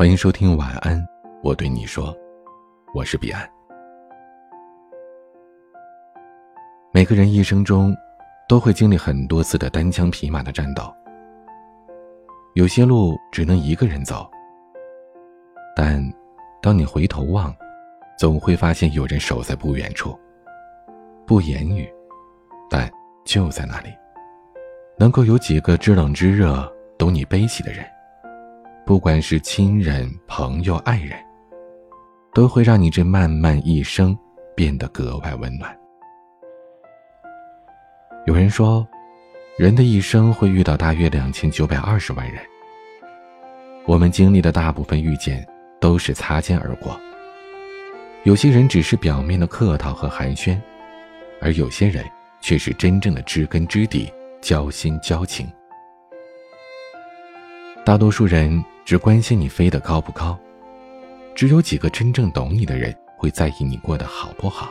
欢迎收听晚安，我对你说，我是彼岸。每个人一生中都会经历很多次的单枪匹马的战斗，有些路只能一个人走。但当你回头望，总会发现有人守在不远处，不言语，但就在那里，能够有几个知冷知热、懂你悲喜的人。不管是亲人、朋友、爱人，都会让你这漫漫一生变得格外温暖。有人说，人的一生会遇到大约两千九百二十万人。我们经历的大部分遇见都是擦肩而过。有些人只是表面的客套和寒暄，而有些人却是真正的知根知底、交心交情。大多数人。只关心你飞得高不高，只有几个真正懂你的人会在意你过得好不好，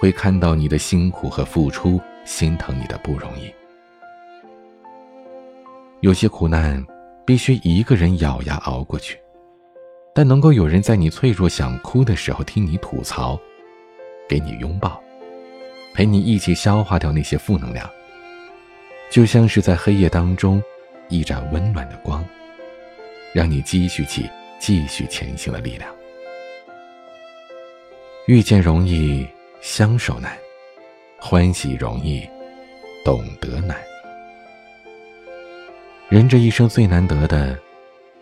会看到你的辛苦和付出，心疼你的不容易。有些苦难必须一个人咬牙熬过去，但能够有人在你脆弱想哭的时候听你吐槽，给你拥抱，陪你一起消化掉那些负能量，就像是在黑夜当中一盏温暖的光。让你积蓄起继续前行的力量。遇见容易，相守难；欢喜容易，懂得难。人这一生最难得的，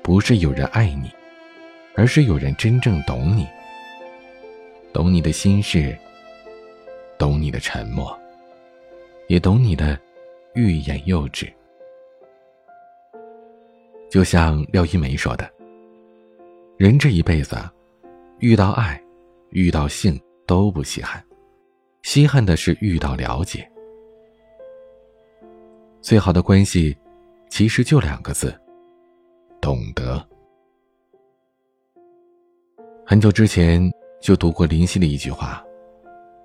不是有人爱你，而是有人真正懂你，懂你的心事，懂你的沉默，也懂你的欲言又止。就像廖一梅说的：“人这一辈子，遇到爱，遇到性都不稀罕，稀罕的是遇到了解。最好的关系，其实就两个字：懂得。”很久之前就读过林夕的一句话，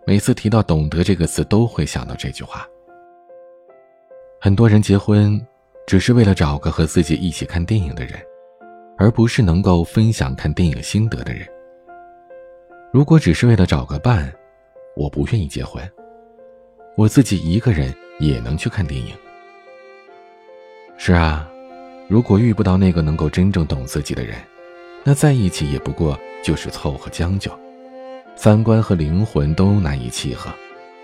每次提到“懂得”这个词，都会想到这句话。很多人结婚。只是为了找个和自己一起看电影的人，而不是能够分享看电影心得的人。如果只是为了找个伴，我不愿意结婚。我自己一个人也能去看电影。是啊，如果遇不到那个能够真正懂自己的人，那在一起也不过就是凑合将就，三观和灵魂都难以契合，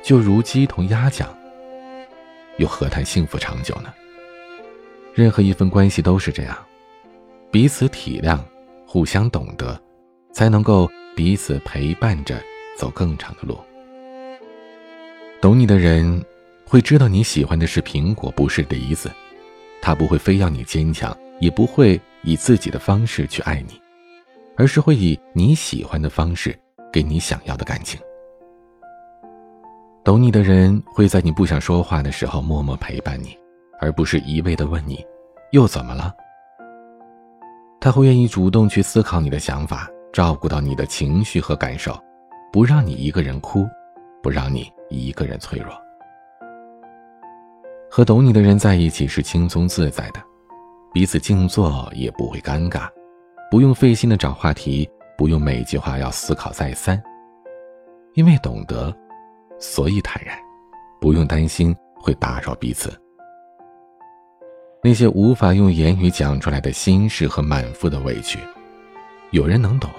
就如鸡同鸭讲，又何谈幸福长久呢？任何一份关系都是这样，彼此体谅，互相懂得，才能够彼此陪伴着走更长的路。懂你的人，会知道你喜欢的是苹果，不是梨子，他不会非要你坚强，也不会以自己的方式去爱你，而是会以你喜欢的方式给你想要的感情。懂你的人会在你不想说话的时候默默陪伴你。而不是一味的问你，又怎么了？他会愿意主动去思考你的想法，照顾到你的情绪和感受，不让你一个人哭，不让你一个人脆弱。和懂你的人在一起是轻松自在的，彼此静坐也不会尴尬，不用费心的找话题，不用每句话要思考再三，因为懂得，所以坦然，不用担心会打扰彼此。那些无法用言语讲出来的心事和满腹的委屈，有人能懂，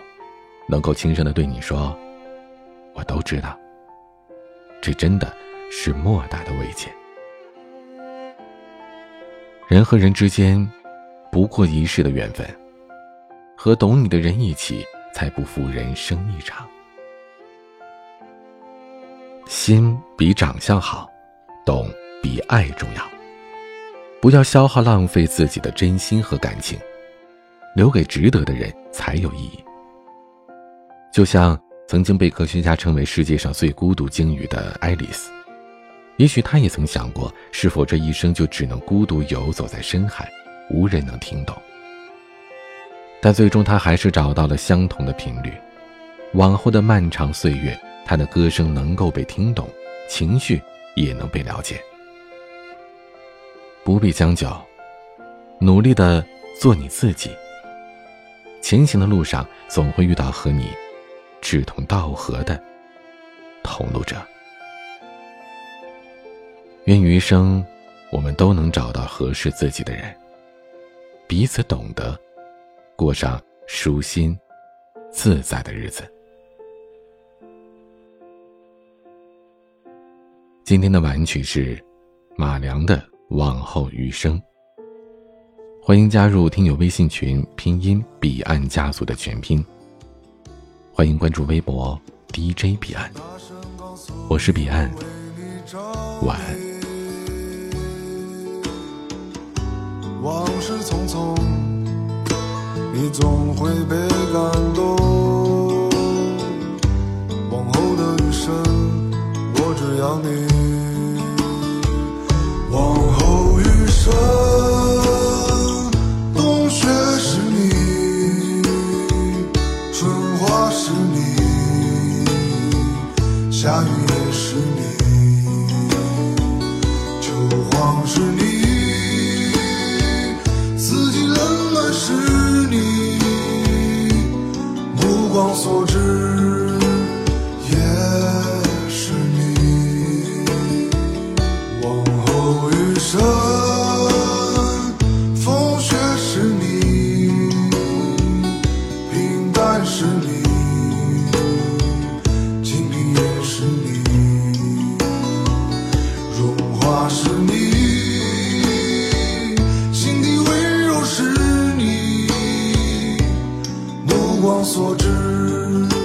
能够轻声的对你说：“我都知道。”这真的是莫大的慰藉。人和人之间，不过一世的缘分，和懂你的人一起，才不负人生一场。心比长相好，懂比爱重要。不要消耗浪费自己的真心和感情，留给值得的人才有意义。就像曾经被科学家称为世界上最孤独鲸鱼的爱丽丝，也许她也曾想过，是否这一生就只能孤独游走在深海，无人能听懂。但最终，她还是找到了相同的频率。往后的漫长岁月，她的歌声能够被听懂，情绪也能被了解。不必将就，努力的做你自己。前行的路上总会遇到和你志同道合的同路者。愿余生，我们都能找到合适自己的人，彼此懂得，过上舒心、自在的日子。今天的晚曲是马良的《往后余生》。欢迎加入听友微信群，拼音彼岸家族的全拼。欢迎关注微博 DJ 彼岸，我是彼岸，晚安。往事匆匆，你总会被感动。往后的余生，我只要你。夏雨也是你，秋黄是你。四季冷暖是你，目光所至，也是你。往后余生，风雪是你，平淡是你，所知。